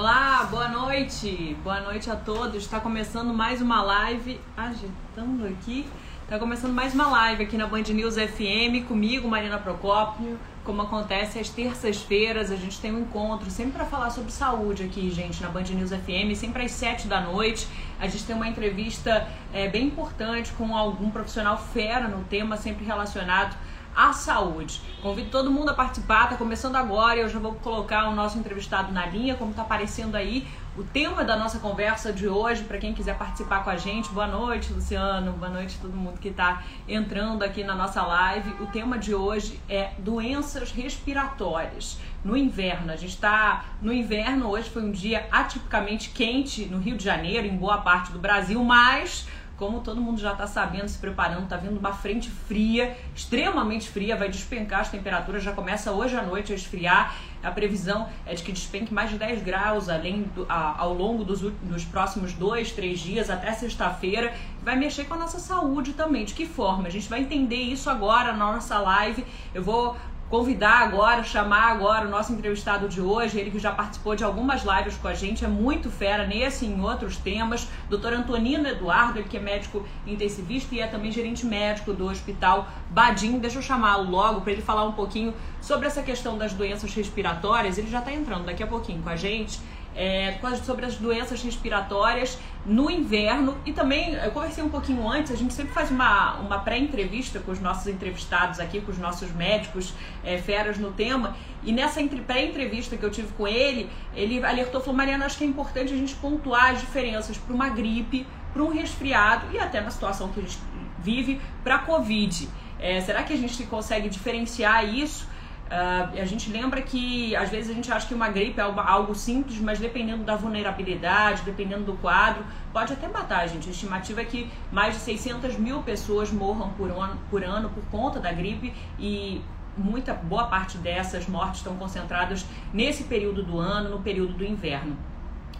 Olá, boa noite. Boa noite a todos. Está começando mais uma live. Agitando aqui. Está começando mais uma live aqui na Band News FM comigo, Marina Procópio. Como acontece às terças-feiras, a gente tem um encontro sempre para falar sobre saúde aqui, gente, na Band News FM, sempre às sete da noite. A gente tem uma entrevista é, bem importante com algum profissional fera no tema, sempre relacionado à saúde. Convido todo mundo a participar, tá começando agora eu já vou colocar o nosso entrevistado na linha, como tá aparecendo aí o tema da nossa conversa de hoje, para quem quiser participar com a gente. Boa noite, Luciano. Boa noite a todo mundo que está entrando aqui na nossa live. O tema de hoje é doenças respiratórias. No inverno, a gente está no inverno. Hoje foi um dia atipicamente quente no Rio de Janeiro, em boa parte do Brasil, mas como todo mundo já está sabendo, se preparando, está vindo uma frente fria, extremamente fria, vai despencar as temperaturas, já começa hoje à noite a esfriar. A previsão é de que despenque mais de 10 graus além do, a, ao longo dos, dos próximos dois, três dias, até sexta-feira. Vai mexer com a nossa saúde também. De que forma? A gente vai entender isso agora na nossa live. Eu vou convidar agora, chamar agora o nosso entrevistado de hoje, ele que já participou de algumas lives com a gente, é muito fera nesse e em outros temas, doutor Antonino Eduardo, ele que é médico intensivista e é também gerente médico do Hospital Badim. Deixa eu chamá-lo logo para ele falar um pouquinho sobre essa questão das doenças respiratórias. Ele já está entrando daqui a pouquinho com a gente é, sobre as doenças respiratórias no inverno e também eu conversei um pouquinho antes, a gente sempre faz uma, uma pré-entrevista com os nossos entrevistados aqui, com os nossos médicos é, feras no tema e nessa pré-entrevista que eu tive com ele, ele alertou, falou, Mariana, acho que é importante a gente pontuar as diferenças para uma gripe, para um resfriado e até na situação que a gente vive para a Covid. É, será que a gente consegue diferenciar isso? Uh, a gente lembra que às vezes a gente acha que uma gripe é algo simples, mas dependendo da vulnerabilidade, dependendo do quadro, pode até matar, gente. A estimativa é que mais de 600 mil pessoas morram por ano, por ano por conta da gripe e muita boa parte dessas mortes estão concentradas nesse período do ano, no período do inverno.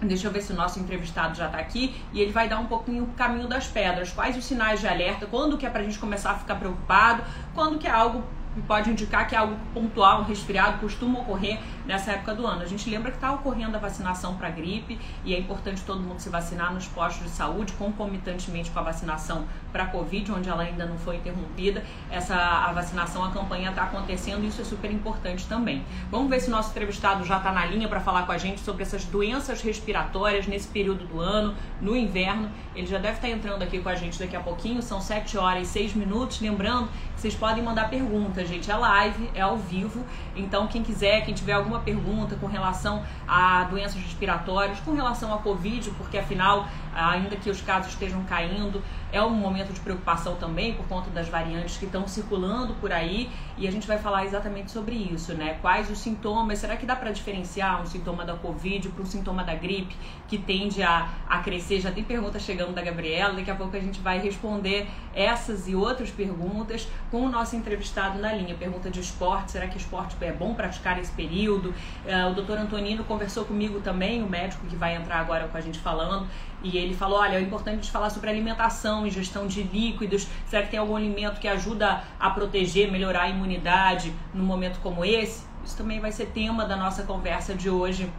Deixa eu ver se o nosso entrevistado já está aqui e ele vai dar um pouquinho o caminho das pedras. Quais os sinais de alerta? Quando que é para a gente começar a ficar preocupado? Quando que é algo pode indicar que é algo pontual, um resfriado costuma ocorrer nessa época do ano. A gente lembra que está ocorrendo a vacinação para gripe e é importante todo mundo se vacinar nos postos de saúde, concomitantemente com a vacinação para Covid, onde ela ainda não foi interrompida. Essa a vacinação, a campanha está acontecendo e isso é super importante também. Vamos ver se o nosso entrevistado já está na linha para falar com a gente sobre essas doenças respiratórias nesse período do ano, no inverno. Ele já deve estar tá entrando aqui com a gente daqui a pouquinho, são 7 horas e 6 minutos. Lembrando vocês podem mandar perguntas, gente. É live, é ao vivo. Então, quem quiser, quem tiver alguma pergunta com relação a doenças respiratórias, com relação à Covid, porque afinal, ainda que os casos estejam caindo, é um momento de preocupação também por conta das variantes que estão circulando por aí e a gente vai falar exatamente sobre isso, né? Quais os sintomas? Será que dá para diferenciar um sintoma da Covid para um sintoma da gripe que tende a, a crescer? Já tem pergunta chegando da Gabriela, daqui a pouco a gente vai responder essas e outras perguntas com o nosso entrevistado na linha. Pergunta de esporte: será que esporte é bom praticar esse período? Uh, o doutor Antonino conversou comigo também, o médico que vai entrar agora com a gente falando. E ele falou: olha, é importante falar sobre alimentação, ingestão de líquidos. Será que tem algum alimento que ajuda a proteger, melhorar a imunidade num momento como esse? Isso também vai ser tema da nossa conversa de hoje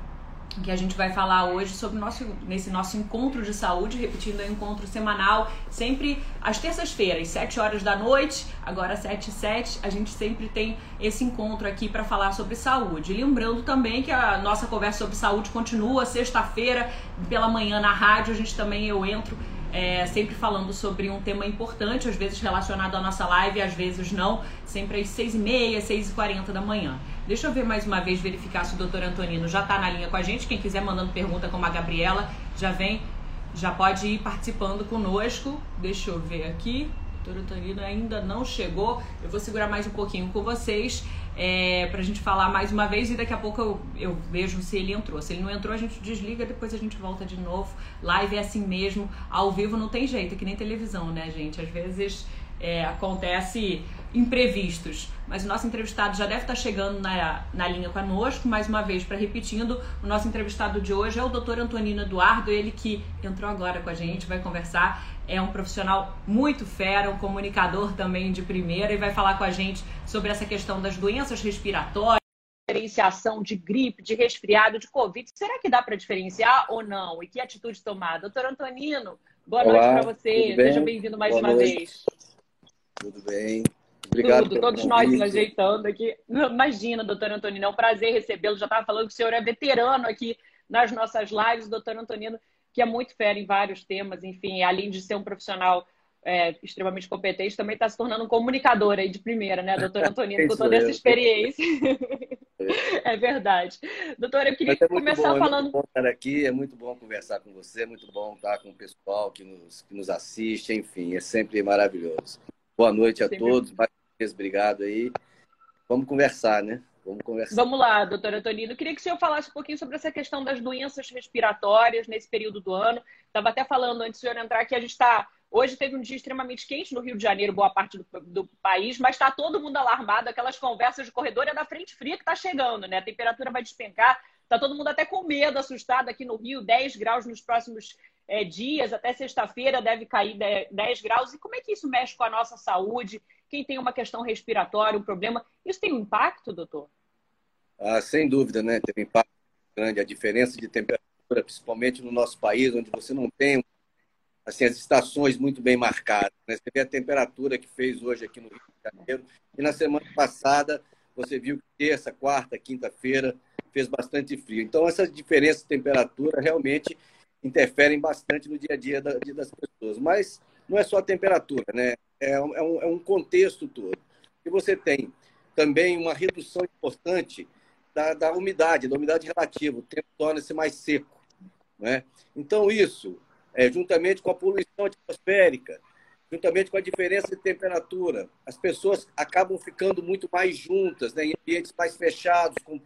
que a gente vai falar hoje sobre nosso, nesse nosso encontro de saúde, repetindo o encontro semanal, sempre às terças-feiras, 7 horas da noite, agora 7 e 7, a gente sempre tem esse encontro aqui para falar sobre saúde. Lembrando também que a nossa conversa sobre saúde continua sexta-feira pela manhã na rádio, a gente também eu entro é, sempre falando sobre um tema importante, às vezes relacionado à nossa live, às vezes não, sempre às 6h30, 6h40 da manhã. Deixa eu ver mais uma vez, verificar se o doutor Antonino já está na linha com a gente. Quem quiser mandando pergunta como a Gabriela, já vem, já pode ir participando conosco. Deixa eu ver aqui. Doutor Antonino ainda não chegou. Eu vou segurar mais um pouquinho com vocês é, pra gente falar mais uma vez e daqui a pouco eu, eu vejo se ele entrou. Se ele não entrou, a gente desliga, depois a gente volta de novo. Live é assim mesmo, ao vivo não tem jeito, é que nem televisão, né, gente? Às vezes é, acontece imprevistos. Mas o nosso entrevistado já deve estar chegando na, na linha conosco, mais uma vez, para repetindo, o nosso entrevistado de hoje é o doutor Antonino Eduardo, ele que entrou agora com a gente, vai conversar, é um profissional muito fera, um comunicador também de primeira e vai falar com a gente sobre essa questão das doenças respiratórias diferenciação de gripe, de resfriado, de Covid. Será que dá para diferenciar ou não? E que atitude tomar? Doutor Antonino, boa Olá, noite para você. Seja bem-vindo mais boa uma noite. vez. Tudo bem? Obrigado. Tudo, todos nós nos ajeitando aqui. Imagina, doutor Antonino, é um prazer recebê-lo. Já estava falando que o senhor é veterano aqui nas nossas lives, doutor Antonino, que é muito fera em vários temas, enfim, além de ser um profissional é, extremamente competente, também está se tornando um comunicador aí de primeira, né, doutor Antonino, com toda essa experiência. é verdade. Doutora, eu queria é começar bom, falando. É muito bom estar aqui, é muito bom conversar com você, é muito bom estar com o pessoal que nos, que nos assiste, enfim, é sempre maravilhoso. Boa noite a todos, mais uma vez, obrigado aí. Vamos conversar, né? Vamos conversar. Vamos lá, doutora Antonino. Queria que o senhor falasse um pouquinho sobre essa questão das doenças respiratórias nesse período do ano. Estava até falando antes do senhor entrar que a gente está Hoje teve um dia extremamente quente no Rio de Janeiro, boa parte do, do país, mas está todo mundo alarmado, aquelas conversas de corredor é da frente fria que está chegando, né? A temperatura vai despencar, está todo mundo até com medo, assustado aqui no Rio, 10 graus nos próximos é, dias, até sexta-feira deve cair 10 graus. E como é que isso mexe com a nossa saúde? Quem tem uma questão respiratória, um problema, isso tem um impacto, doutor? Ah, sem dúvida, né? Tem um impacto grande. A diferença de temperatura, principalmente no nosso país, onde você não tem assim, as estações muito bem marcadas. Né? Você vê a temperatura que fez hoje aqui no Rio de Janeiro. E na semana passada, você viu que terça, quarta, quinta-feira fez bastante frio. Então, essas diferenças de temperatura realmente interferem bastante no dia a dia das pessoas. Mas não é só a temperatura, né? É um, é um é contexto todo. E você tem também uma redução importante da, da umidade, da umidade relativa. O tempo torna-se mais seco. Né? Então, isso é, juntamente com a poluição atmosférica, juntamente com a diferença de temperatura. As pessoas acabam ficando muito mais juntas, né, em ambientes mais fechados, com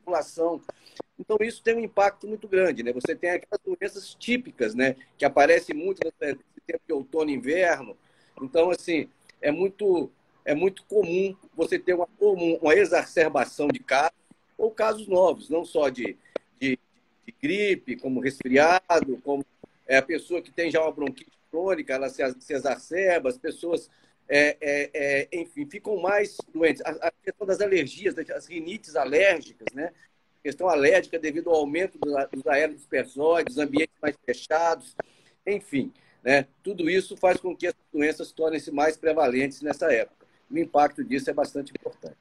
circulação. Então, isso tem um impacto muito grande. Né? Você tem aquelas doenças típicas, né, que aparecem muito nesse tempo de outono e inverno. Então, assim, é muito, é muito comum você ter uma, uma exacerbação de casos ou casos novos, não só de, de, de gripe, como resfriado, como é, a pessoa que tem já uma bronquite crônica, ela se, se exacerba, as pessoas, é, é, é enfim, ficam mais doentes. A, a, questão das alergias, as rinites alérgicas, né? A questão alérgica devido ao aumento dos, dos aerodispersóides, ambientes mais fechados, enfim, né? Tudo isso faz com que as doenças tornem-se mais prevalentes nessa época. O impacto disso é bastante importante.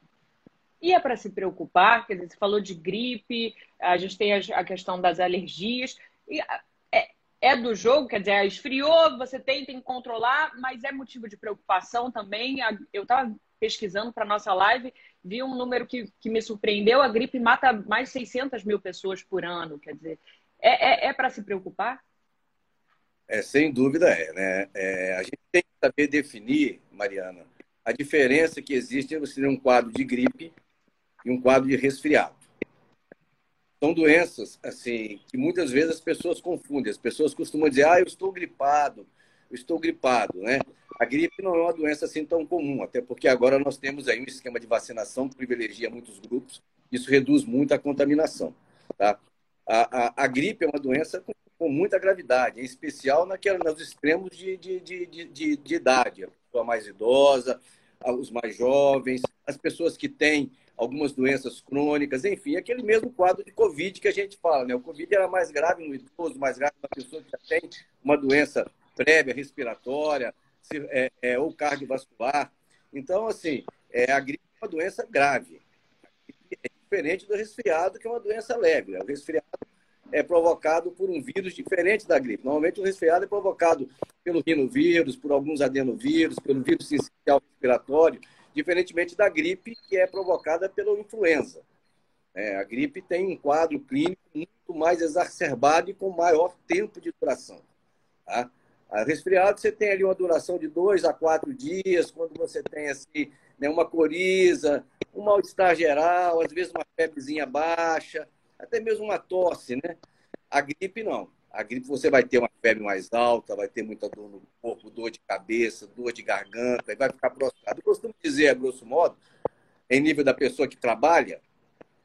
E é para se preocupar, quer dizer, você falou de gripe, a gente tem a questão das alergias. E é do jogo, quer dizer, esfriou, você que controlar, mas é motivo de preocupação também. Eu estava pesquisando para nossa live, vi um número que, que me surpreendeu: a gripe mata mais de 600 mil pessoas por ano. Quer dizer, é, é, é para se preocupar? É, sem dúvida é, né? É, a gente tem que saber definir, Mariana, a diferença que existe entre um quadro de gripe e um quadro de resfriado são doenças assim que muitas vezes as pessoas confundem. As pessoas costumam dizer: "Ah, eu estou gripado, eu estou gripado", né? A gripe não é uma doença assim tão comum, até porque agora nós temos aí um esquema de vacinação que privilegia muitos grupos. Isso reduz muito a contaminação, tá? A, a, a gripe é uma doença com, com, muita gravidade, em especial naquela, nos extremos de, de, de, de, de idade. A pessoa mais idosa, os mais jovens, as pessoas que têm algumas doenças crônicas, enfim, aquele mesmo quadro de Covid que a gente fala, né? O Covid era mais grave no idoso, mais grave na pessoa que já tem uma doença prévia, respiratória, é, é, ou cardiovascular. Então, assim, é, a gripe é uma doença grave. É diferente do resfriado, que é uma doença leve. Né? O resfriado é provocado por um vírus diferente da gripe. Normalmente, o resfriado é provocado pelo rinovírus, por alguns adenovírus, pelo vírus sincicial respiratório diferentemente da gripe, que é provocada pela influenza. É, a gripe tem um quadro clínico muito mais exacerbado e com maior tempo de duração. Tá? A resfriado, você tem ali uma duração de dois a quatro dias, quando você tem assim, né, uma coriza, um mal-estar geral, às vezes uma febrezinha baixa, até mesmo uma tosse, né? A gripe não. A gripe você vai ter uma febre mais alta, vai ter muita dor no corpo, dor de cabeça, dor de garganta, e vai ficar prostrado. Eu costumo dizer, a grosso modo, em nível da pessoa que trabalha,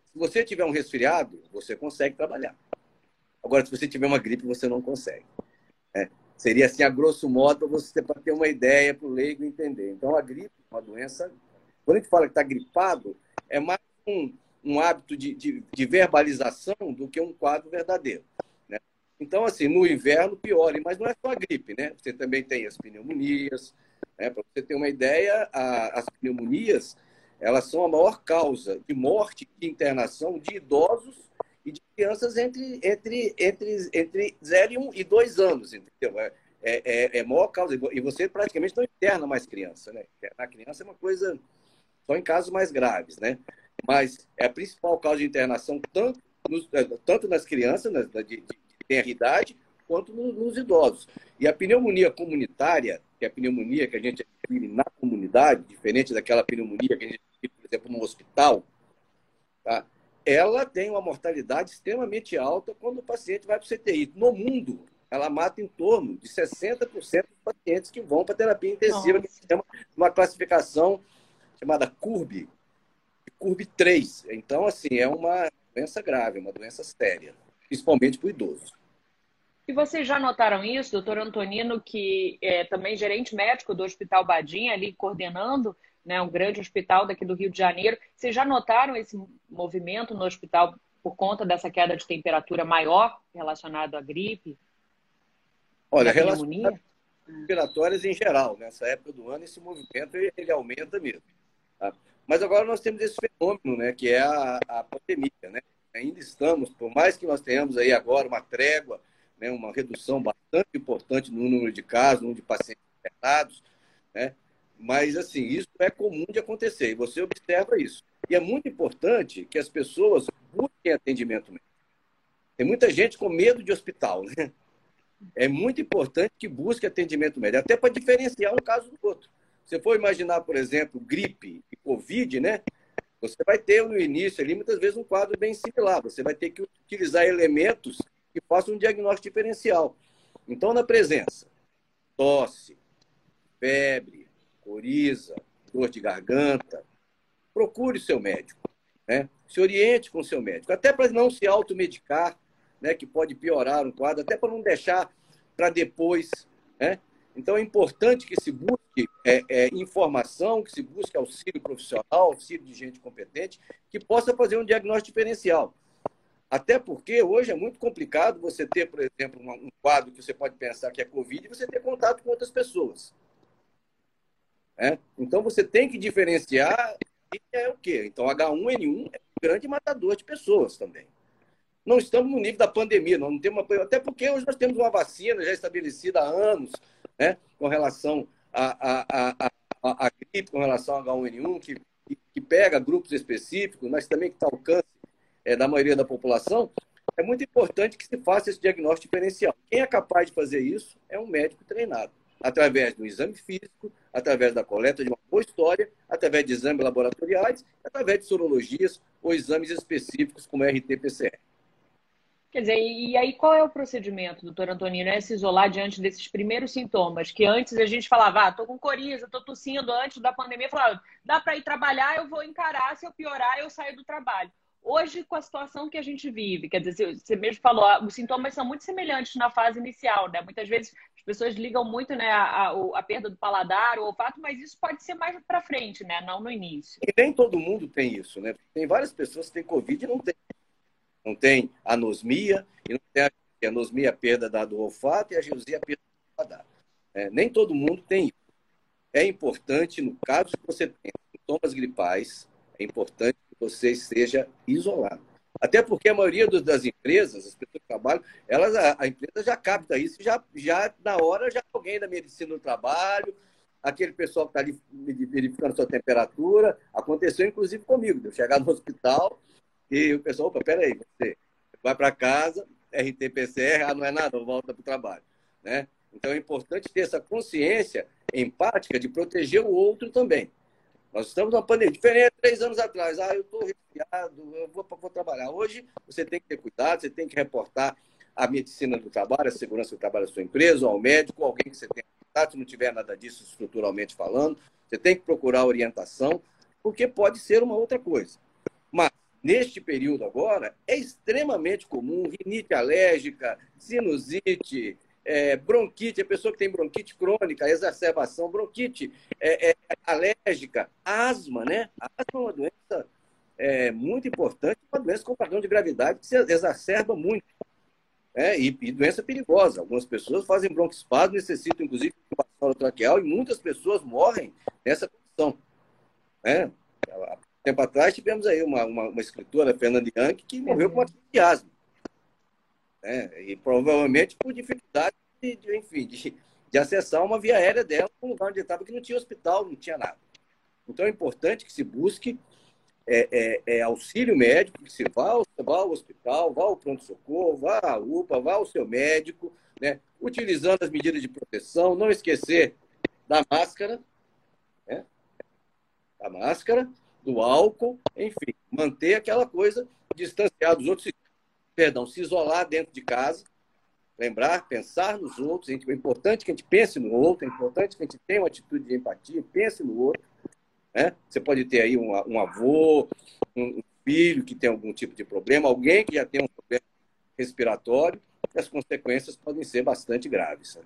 se você tiver um resfriado, você consegue trabalhar. Agora, se você tiver uma gripe, você não consegue. Né? Seria assim, a grosso modo, você para ter uma ideia, para o leigo entender. Então, a gripe é uma doença. Quando a gente fala que está gripado, é mais um, um hábito de, de, de verbalização do que um quadro verdadeiro. Né? Então, assim, no inverno piora, mas não é só a gripe, né? Você também tem as pneumonias. Né? Para você ter uma ideia, a, as pneumonias elas são a maior causa de morte e internação de idosos e de crianças entre, entre, entre, entre 0 e 2 anos, entendeu? É, é, é, é maior causa. E você praticamente não interna mais criança, né? Na criança é uma coisa só em casos mais graves, né? Mas é a principal causa de internação tanto, nos, tanto nas crianças nas, de, de, de idade quanto nos, nos idosos. E a pneumonia comunitária, que é a pneumonia que a gente adquire na comunidade, diferente daquela pneumonia que a gente adquire, por exemplo, no hospital, tá? ela tem uma mortalidade extremamente alta quando o paciente vai para o CTI. No mundo, ela mata em torno de 60% dos pacientes que vão para terapia intensiva, Nossa. que chama uma classificação chamada CURB, CURB 3. Então, assim, é uma doença grave, uma doença séria, principalmente para o idoso. E vocês já notaram isso, doutor Antonino, que é também gerente médico do Hospital Badim, ali coordenando né, um grande hospital daqui do Rio de Janeiro. Vocês já notaram esse movimento no hospital por conta dessa queda de temperatura maior relacionado à gripe? Olha, relacionado respiratórias em geral, nessa época do ano, esse movimento ele aumenta mesmo. Tá? Mas agora nós temos esse fenômeno, né, que é a, a pandemia, né? Ainda estamos, por mais que nós tenhamos aí agora uma trégua, né, uma redução bastante importante no número de casos, no número de pacientes internados, né? Mas, assim, isso é comum de acontecer e você observa isso. E é muito importante que as pessoas busquem atendimento médico. Tem muita gente com medo de hospital, né? É muito importante que busque atendimento médico, até para diferenciar um caso do outro. Se for imaginar, por exemplo, gripe e Covid, né? Você vai ter no início ali, muitas vezes, um quadro bem similar. Você vai ter que utilizar elementos que façam um diagnóstico diferencial. Então, na presença, tosse, febre, coriza, dor de garganta, procure o seu médico. Né? Se oriente com o seu médico, até para não se automedicar, né, que pode piorar um quadro, até para não deixar para depois. Né? Então, é importante que se busque é, é, informação, que se busque auxílio profissional, auxílio de gente competente, que possa fazer um diagnóstico diferencial. Até porque hoje é muito complicado você ter, por exemplo, um quadro que você pode pensar que é Covid e você ter contato com outras pessoas. É? Então você tem que diferenciar e é o quê? Então H1N1 é um grande matador de pessoas também. Não estamos no nível da pandemia, não temos uma... até porque hoje nós temos uma vacina já estabelecida há anos, né, com relação à gripe, com relação ao H1N1, que, que, pega grupos específicos, mas também que está ao alcance é, da maioria da população, é muito importante que se faça esse diagnóstico diferencial. Quem é capaz de fazer isso é um médico treinado, através do exame físico, através da coleta de uma boa história, através de exames laboratoriais, através de sorologias ou exames específicos como RT-PCR. Quer dizer, e aí qual é o procedimento, doutor Antonino? É se isolar diante desses primeiros sintomas, que antes a gente falava, ah, tô com coriza, tô tossindo antes da pandemia, falava, dá para ir trabalhar, eu vou encarar, se eu piorar, eu saio do trabalho. Hoje, com a situação que a gente vive, quer dizer, você mesmo falou, os sintomas são muito semelhantes na fase inicial, né? Muitas vezes as pessoas ligam muito né, a, a, a perda do paladar, o olfato, mas isso pode ser mais para frente, né? Não no início. E nem todo mundo tem isso, né? Tem várias pessoas que têm Covid e não tem. Não tem anosmia, e não tem anosmia, perda do olfato, e a geusia, a perda do paladar. É, nem todo mundo tem isso. É importante, no caso que você tenha sintomas gripais, é importante você esteja isolado. Até porque a maioria das empresas, as pessoas que trabalham, elas, a, a empresa já capta isso, já, já na hora, já alguém da medicina do trabalho, aquele pessoal que está ali verificando sua temperatura. Aconteceu, inclusive, comigo, de eu chegar no hospital e o pessoal, opa, peraí, você vai para casa, RT-PCR, ah, não é nada, volta para o trabalho. Né? Então é importante ter essa consciência empática de proteger o outro também. Nós estamos numa pandemia diferente três anos atrás. Ah, eu estou resfriado, eu vou, vou trabalhar. Hoje você tem que ter cuidado, você tem que reportar a medicina do trabalho, a segurança do trabalho da sua empresa, ao médico, alguém que você tenha contato, se não tiver nada disso estruturalmente falando, você tem que procurar orientação, porque pode ser uma outra coisa. Mas, neste período agora, é extremamente comum rinite alérgica, sinusite, é, bronquite, a pessoa que tem bronquite crônica, exacerbação, bronquite é, é, alérgica, asma, né? A asma é uma doença é, muito importante, uma doença com padrão de gravidade que se exacerba muito. É, e, e, doença perigosa. Algumas pessoas fazem broncoespasmo, necessitam, inclusive, de intubação traqueal, e muitas pessoas morrem nessa condição. É, há tempo atrás tivemos aí uma, uma, uma escritora, Fernanda Young, que morreu com asma. É, e provavelmente por dificuldade de, de enfim, de, de, acessar uma via aérea dela, um lugar onde estava que não tinha hospital, não tinha nada. Então é importante que se busque é, é, é auxílio médico, que se vá, vá ao hospital, vá ao pronto-socorro, vá à UPA, vá ao seu médico, né? utilizando as medidas de proteção, não esquecer da máscara, né? da máscara, do álcool, enfim, manter aquela coisa distanciada dos outros, perdão, se isolar dentro de casa, lembrar, pensar nos outros, é importante que a gente pense no outro, é importante que a gente tenha uma atitude de empatia, pense no outro, né? Você pode ter aí um, um avô, um filho que tem algum tipo de problema, alguém que já tem um problema respiratório, e as consequências podem ser bastante graves. Né?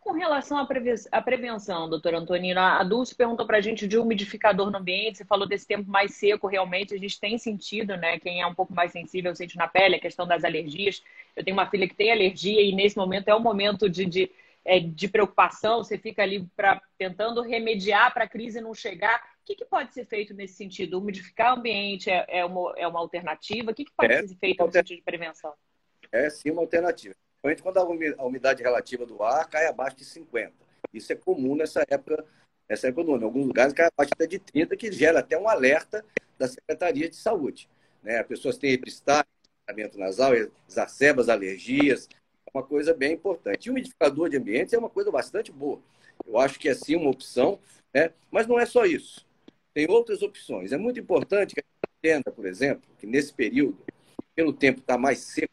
Com relação à prevenção, doutora Antonina, a Dulce perguntou para a gente de umidificador no ambiente, você falou desse tempo mais seco, realmente a gente tem sentido, né? Quem é um pouco mais sensível sente na pele, a questão das alergias. Eu tenho uma filha que tem alergia e nesse momento é o momento de, de é, de preocupação, você fica ali pra, tentando remediar para a crise não chegar. O que, que, pode ser feito nesse sentido? Umidificar o ambiente é, é, uma, é uma alternativa? O que, que pode é, ser feito no sentido de prevenção? É sim uma alternativa. Principalmente quando a umidade relativa do ar cai abaixo de 50. Isso é comum nessa época, nessa época do ano. Em alguns lugares cai abaixo até de 30, que gera até um alerta da Secretaria de Saúde. Né? As pessoas têm epistário, tratamento nasal, exacerba as alergias, uma coisa bem importante. E o umidificador de ambientes é uma coisa bastante boa. Eu acho que é sim uma opção, né? mas não é só isso. Tem outras opções. É muito importante que a gente entenda, por exemplo, que nesse período, pelo tempo estar tá mais seco,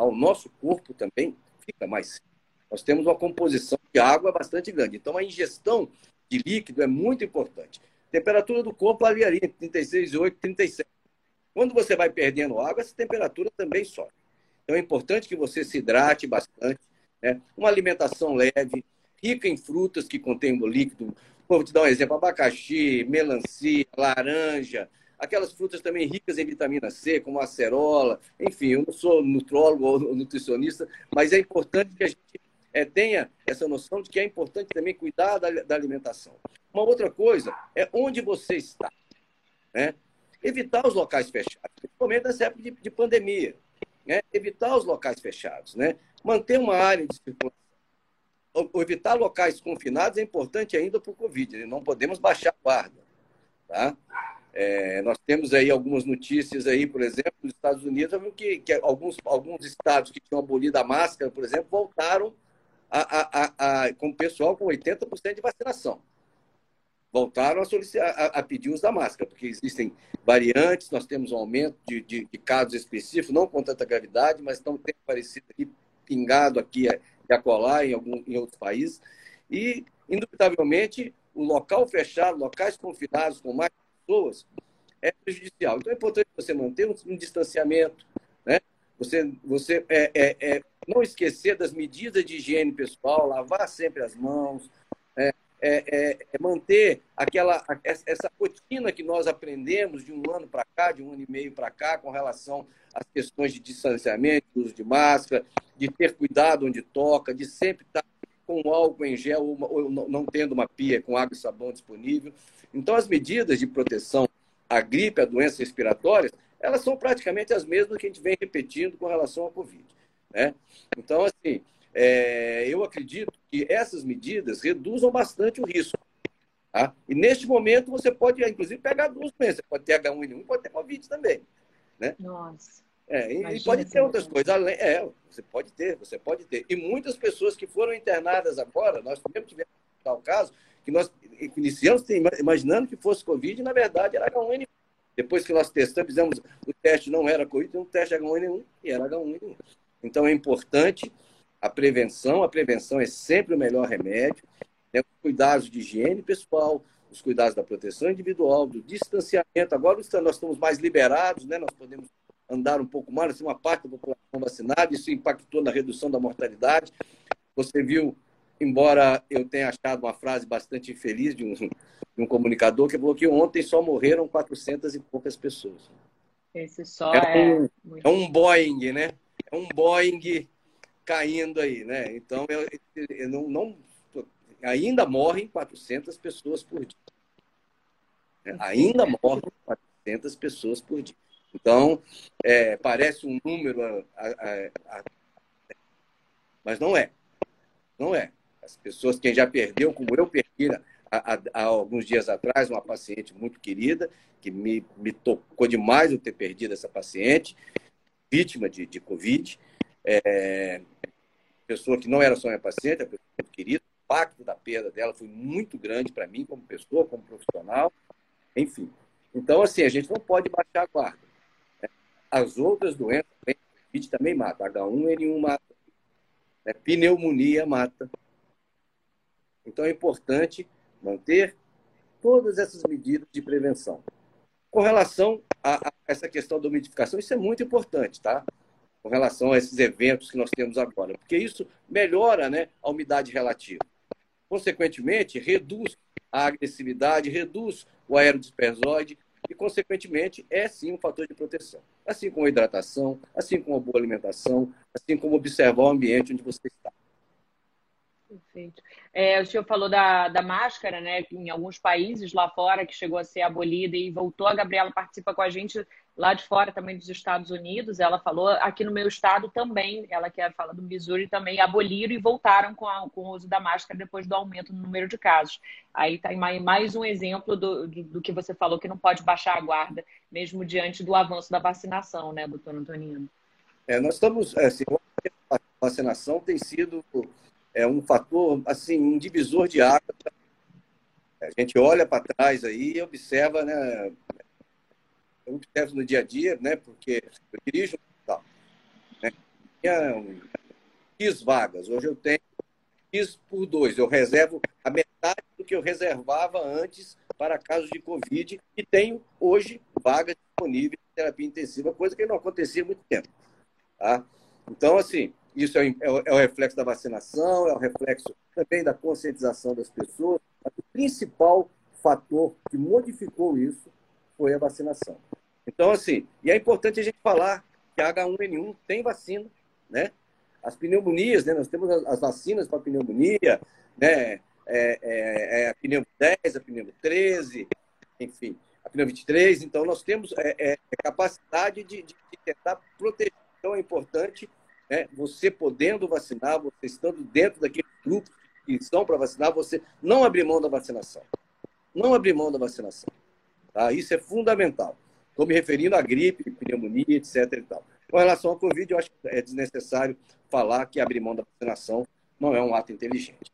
tá? o nosso corpo também fica mais seco. Nós temos uma composição de água bastante grande. Então, a ingestão de líquido é muito importante. temperatura do corpo ali entre 36,8 e 37. Quando você vai perdendo água, essa temperatura também sobe. Então é importante que você se hidrate bastante, né? uma alimentação leve, rica em frutas que contêm líquido. Vou te dar um exemplo: abacaxi, melancia, laranja, aquelas frutas também ricas em vitamina C, como a acerola. Enfim, eu não sou nutrólogo ou nutricionista, mas é importante que a gente é, tenha essa noção de que é importante também cuidar da, da alimentação. Uma outra coisa é onde você está. Né? Evitar os locais fechados, principalmente nessa época de, de pandemia né? evitar os locais fechados, né? manter uma área de circulação. Evitar locais confinados é importante ainda para o Covid, né? não podemos baixar a guarda. Tá? É, nós temos aí algumas notícias aí, por exemplo, nos Estados Unidos, que, que alguns, alguns estados que tinham abolido a máscara, por exemplo, voltaram a, a, a, com o pessoal com 80% de vacinação voltaram a, a, pedir uso da máscara, porque existem variantes, nós temos um aumento de, de, de casos específicos, não com tanta gravidade, mas estão aparecido aqui, pingado aqui e acolá em, algum, em outros países. E, indubitavelmente, o local fechado, locais confinados com mais pessoas, é prejudicial. Então, é importante você manter um, um distanciamento, né? você, você é, é, é, não esquecer das medidas de higiene pessoal, lavar sempre as mãos, é, é, é manter aquela essa rotina que nós aprendemos de um ano para cá, de um ano e meio para cá, com relação às questões de distanciamento, uso de máscara, de ter cuidado onde toca, de sempre estar com álcool em gel ou não tendo uma pia com água e sabão disponível. Então, as medidas de proteção à gripe, à doença respiratória, elas são praticamente as mesmas que a gente vem repetindo com relação à Covid. Né? Então, assim, é, eu acredito que essas medidas reduzam bastante o risco. Tá? E neste momento você pode, inclusive, pegar duas doenças. Pode ter H1N1, pode ter Covid também. Né? Nossa. É, e, pode ter outras coisas. Além, é, você pode ter, você pode ter. E muitas pessoas que foram internadas agora, nós mesmo tivemos tal caso, que nós iniciamos imaginando que fosse Covid, e na verdade era H1N1. Depois que nós testamos, fizemos o teste, não era Covid, um teste H1N1 e era H1N1. Então é importante a prevenção. A prevenção é sempre o melhor remédio. Né? Os cuidados de higiene pessoal, os cuidados da proteção individual, do distanciamento. Agora nós estamos mais liberados, né? nós podemos andar um pouco mais, assim, uma parte da população vacinada, isso impactou na redução da mortalidade. Você viu embora eu tenha achado uma frase bastante infeliz de um, de um comunicador que falou que ontem só morreram 400 e poucas pessoas. Esse só é, é, um, é um Boeing, né? É um Boeing caindo aí, né? Então, eu, eu não, não, ainda morrem 400 pessoas por dia. Ainda morrem 400 pessoas por dia. Então, é, parece um número, a, a, a, mas não é. Não é. As pessoas, quem já perdeu, como eu perdi há, há, alguns dias atrás, uma paciente muito querida, que me, me tocou demais eu ter perdido essa paciente, vítima de, de Covid. É, pessoa que não era só minha paciente, a pessoa muito querida. O impacto da perda dela foi muito grande para mim, como pessoa, como profissional, enfim. Então, assim, a gente não pode baixar a guarda. As outras doenças, Covid também mata. H1N1 mata. Né? Pneumonia mata. Então, é importante manter todas essas medidas de prevenção. Com relação a, a essa questão da umidificação, isso é muito importante, tá? Com relação a esses eventos que nós temos agora, porque isso melhora né, a umidade relativa. Consequentemente, reduz a agressividade, reduz o aerodispersóide e, consequentemente, é sim um fator de proteção. Assim como a hidratação, assim como a boa alimentação, assim como observar o ambiente onde você está. Perfeito. É, o senhor falou da, da máscara, né? Em alguns países lá fora que chegou a ser abolida e voltou. A Gabriela participa com a gente lá de fora também dos Estados Unidos. Ela falou aqui no meu estado também, ela que fala do Missouri também aboliram e voltaram com, a, com o uso da máscara depois do aumento no número de casos. Aí está mais um exemplo do, do, do, que você falou que não pode baixar a guarda, mesmo diante do avanço da vacinação, né, doutor Antonino? É, nós estamos, é, assim, a vacinação tem sido é um fator, assim, um divisor de água. A gente olha para trás aí e observa, né? Eu observo no dia a dia, né? Porque eu dirijo um hospital. Né? Tinha X vagas. Hoje eu tenho X por dois. Eu reservo a metade do que eu reservava antes para casos de Covid e tenho hoje vagas disponíveis de terapia intensiva, coisa que não acontecia há muito tempo. Tá? Então, assim, isso é, é, é, o reflexo da vacinação, é o reflexo também da conscientização das pessoas. Mas o principal fator que modificou isso foi a vacinação. Então, assim, e é importante a gente falar que a H1N1 tem vacina, né? As pneumonias, né? Nós temos as vacinas para pneumonia, né? É, é, é a pneumo 10, a pneumo 13, enfim, a pneumo 23. Então, nós temos é, é, capacidade de, de, de tentar proteger. Então, é importante né? você podendo vacinar, você estando dentro daquele grupo que estão para vacinar, você não abrir mão da vacinação. Não abrir mão da vacinação. Tá? Isso é fundamental. Estou me referindo à gripe, pneumonia, etc. E tal. Com relação ao Covid, eu acho que é desnecessário falar que abrir mão da vacinação não é um ato inteligente.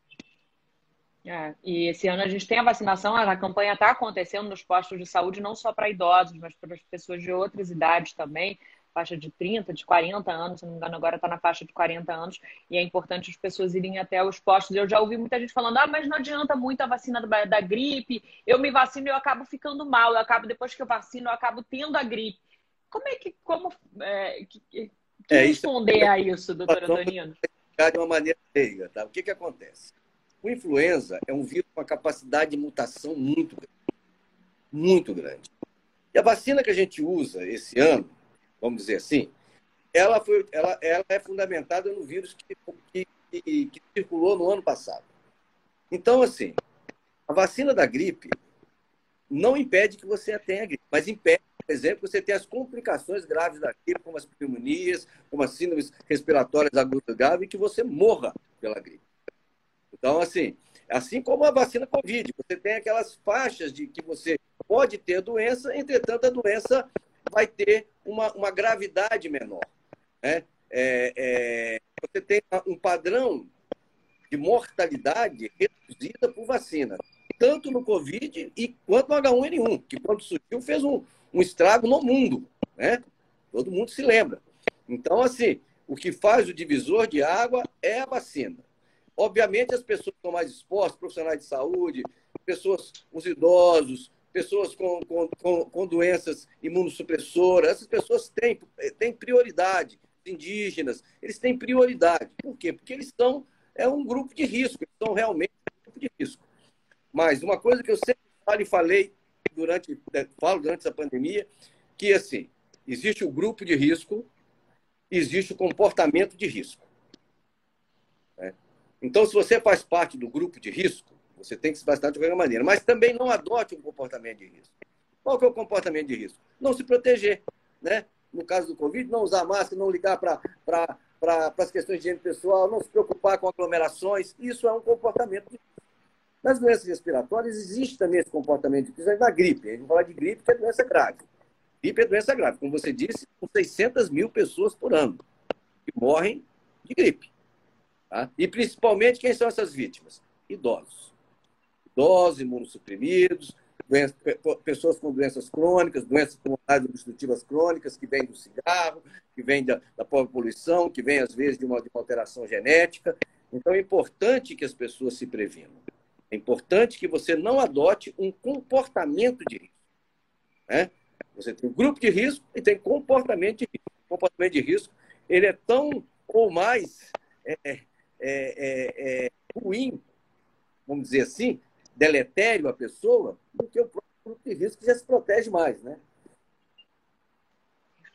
É, e esse ano a gente tem a vacinação, a campanha está acontecendo nos postos de saúde, não só para idosos, mas para as pessoas de outras idades também faixa de 30, de 40 anos, se não me engano, agora está na faixa de 40 anos, e é importante as pessoas irem até os postos. Eu já ouvi muita gente falando, ah, mas não adianta muito a vacina da, da gripe, eu me vacino e eu acabo ficando mal, eu acabo, depois que eu vacino, eu acabo tendo a gripe. Como é que, como, é, que, que é, responder isso, a isso, doutor Antonino? De uma maneira leiga, tá? O que que acontece? O influenza é um vírus com uma capacidade de mutação muito grande. Muito grande. E a vacina que a gente usa esse ano, vamos dizer assim, ela, foi, ela, ela é fundamentada no vírus que, que, que, que circulou no ano passado. Então, assim, a vacina da gripe não impede que você tenha gripe, mas impede, por exemplo, que você tenha as complicações graves da gripe, como as pneumonias, como as síndromes respiratórias agudas graves, e que você morra pela gripe. Então, assim, assim como a vacina Covid, você tem aquelas faixas de que você pode ter doença, entretanto, a doença vai ter uma, uma gravidade menor. Né? É, é, você tem um padrão de mortalidade reduzida por vacina, tanto no Covid e quanto no H1N1, que quando surgiu fez um, um estrago no mundo. Né? Todo mundo se lembra. Então, assim, o que faz o divisor de água é a vacina. Obviamente, as pessoas estão mais expostas, profissionais de saúde, pessoas, os idosos, pessoas com, com, com doenças imunossupressoras, essas pessoas têm, têm prioridade. Indígenas, eles têm prioridade. Por quê? Porque eles estão é um grupo de risco, eles são realmente um grupo de risco. Mas uma coisa que eu sempre falo e falei durante, é, falo durante essa pandemia, que assim, existe o grupo de risco, existe o comportamento de risco. Né? Então, se você faz parte do grupo de risco, você tem que se vacinar de qualquer maneira, mas também não adote um comportamento de risco. Qual que é o comportamento de risco? Não se proteger, né? No caso do Covid, não usar máscara, não ligar para para as questões de higiene pessoal, não se preocupar com aglomerações. Isso é um comportamento de Nas doenças respiratórias existe também esse comportamento de risco. Na gripe, a gente vai falar de gripe, que é doença grave. Gripe é doença grave. Como você disse, são 600 mil pessoas por ano que morrem de gripe. Tá? E principalmente quem são essas vítimas? Idosos. Idosos, imunossuprimidos, doenças, pessoas com doenças crônicas, doenças pulmonares obstrutivas crônicas, que vêm do cigarro, que vêm da, da poluição, que vêm, às vezes, de uma, de uma alteração genética. Então, é importante que as pessoas se previnam. É importante que você não adote um comportamento de risco. Né? Você tem um grupo de risco e tem comportamento de risco. O comportamento de risco ele é tão ou mais é, é, é, é ruim, vamos dizer assim, deletério à pessoa do que o próprio grupo de risco que já se protege mais, né?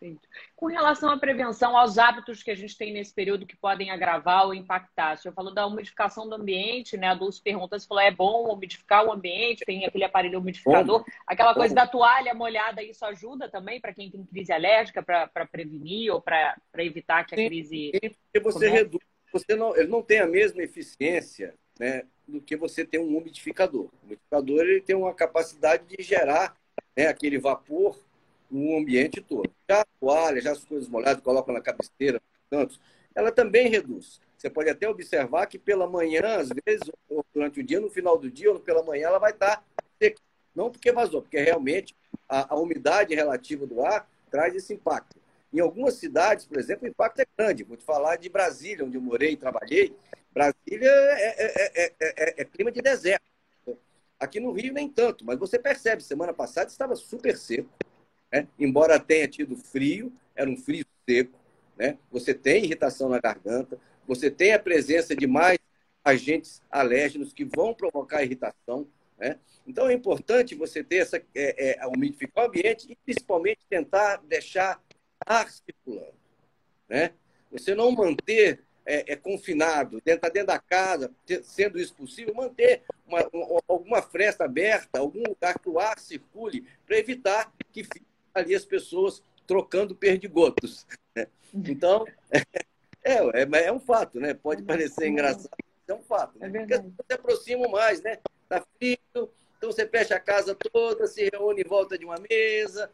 Perfeito. Com relação à prevenção, aos hábitos que a gente tem nesse período que podem agravar ou impactar, o senhor falou da umidificação do ambiente, né? A Dulce pergunta se falou, é bom umidificar o ambiente, tem aquele aparelho umidificador. Bom, Aquela coisa bom. da toalha molhada, isso ajuda também para quem tem crise alérgica, para prevenir ou para evitar que a crise. Sim, porque você reduz, você não, ele não tem a mesma eficiência né, do que você ter um umidificador. O umidificador ele tem uma capacidade de gerar né, aquele vapor no ambiente todo. Já a toalha, já as coisas molhadas, colocam na cabeceira, tantos, ela também reduz. Você pode até observar que pela manhã, às vezes, ou durante o dia, no final do dia, ou pela manhã, ela vai estar seca. Não porque vazou, porque realmente a, a umidade relativa do ar traz esse impacto. Em algumas cidades, por exemplo, o impacto é grande. Vou te falar de Brasília, onde eu morei e trabalhei. Brasília é, é, é, é, clima de deserto. Aqui no Rio nem tanto, mas você percebe, semana passada estava super seco, né? embora tenha tido frio, era um frio seco, né? você tem irritação na garganta, você tem a presença de mais agentes alérgenos que vão provocar irritação. Né? Então é importante você ter essa, é, é, umidificar o ambiente e principalmente tentar deixar ar circulando. Né? Você não manter é, é, confinado, dentro, tá dentro da casa, sendo isso possível, manter uma, uma, alguma fresta aberta, algum lugar que o ar circule, para evitar que fiquem ali as pessoas trocando perdigotos. Né? Então, é, é, é, um fato, né? Pode parecer engraçado, mas é um fato. Né? Porque as pessoas se aproximam mais, né? Está frio, então você fecha a casa toda, se reúne em volta de uma mesa,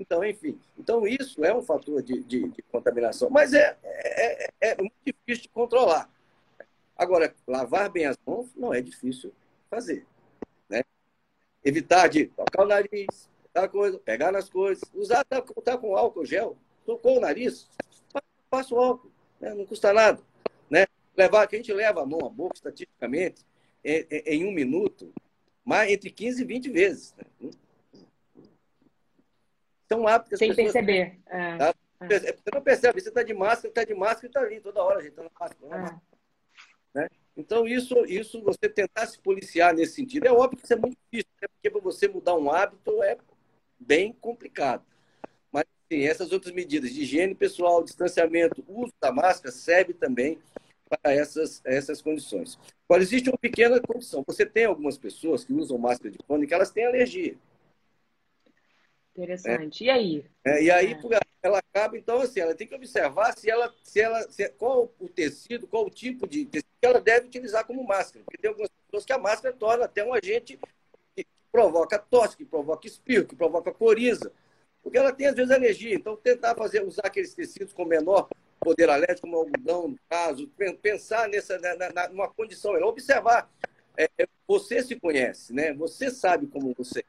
então, enfim. Então, isso é um fator de, de, de contaminação. Mas é, é, é, é, muito difícil de controlar. Agora, lavar bem as mãos não é difícil fazer. Né? Evitar de tocar o nariz, coisa, pegar nas coisas, usar tá, tá com álcool gel, tocou o nariz, passa o álcool, né? não custa nada. Né? Levar, que a gente leva a mão à boca, estatisticamente, em um minuto, mais, entre 15 e 20 vezes. Né? São hábitos Sem perceber. É, tá? é. Você não percebe, você está de máscara, está de máscara e está ali toda hora, gente, tá na máscara. É. Né? Então, isso, isso, você tentar se policiar nesse sentido, é óbvio que isso é muito difícil, né? porque para você mudar um hábito é bem complicado. Mas, sim, essas outras medidas de higiene pessoal, distanciamento, uso da máscara, serve também para essas, essas condições. Agora, existe uma pequena condição. Você tem algumas pessoas que usam máscara de pano que elas têm alergia. Interessante. É. E aí? É, e aí é. ela acaba, então, assim, ela tem que observar se ela, se ela, se, qual o tecido, qual o tipo de tecido que ela deve utilizar como máscara. Porque tem algumas pessoas que a máscara torna até um agente que provoca tosse, que provoca espirro, que provoca coriza. Porque ela tem, às vezes, alergia. Então, tentar fazer, usar aqueles tecidos com menor poder alérgico, como algodão, no caso, pensar nessa, na, na, numa condição, observar. É, você se conhece, né? Você sabe como você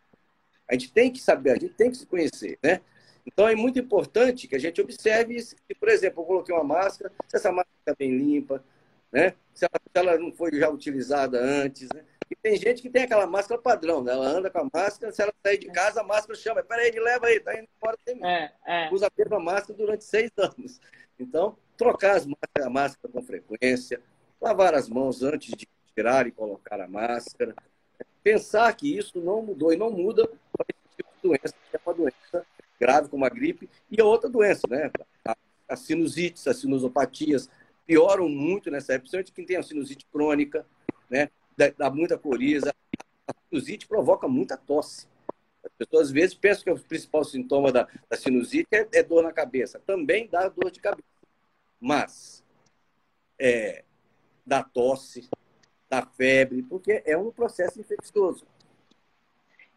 a gente tem que saber, a gente tem que se conhecer, né? Então é muito importante que a gente observe se, por exemplo, eu coloquei uma máscara, se essa máscara está bem limpa, né? Se ela, se ela, não foi já utilizada antes, né? E tem gente que tem aquela máscara padrão, né? Ela anda com a máscara, se ela sair de casa, a máscara chama, peraí, leva aí, tá indo embora tem é, é. Usa a mesma máscara durante seis anos. Então, trocar as máscaras, a máscara com frequência, lavar as mãos antes de tirar e colocar a máscara, pensar que isso não mudou e não muda para esse tipo de doença, que é uma doença grave como a gripe e a outra doença, né? As sinusites, as sinusopatias pioram muito nessa época, principalmente quem tem a sinusite crônica, né? Dá muita coriza. A sinusite provoca muita tosse. As pessoas às vezes pensam que o principal sintoma da, da sinusite é, é, dor na cabeça. Também dá dor de cabeça. Mas é, dá tosse, dá febre, porque é um processo infeccioso.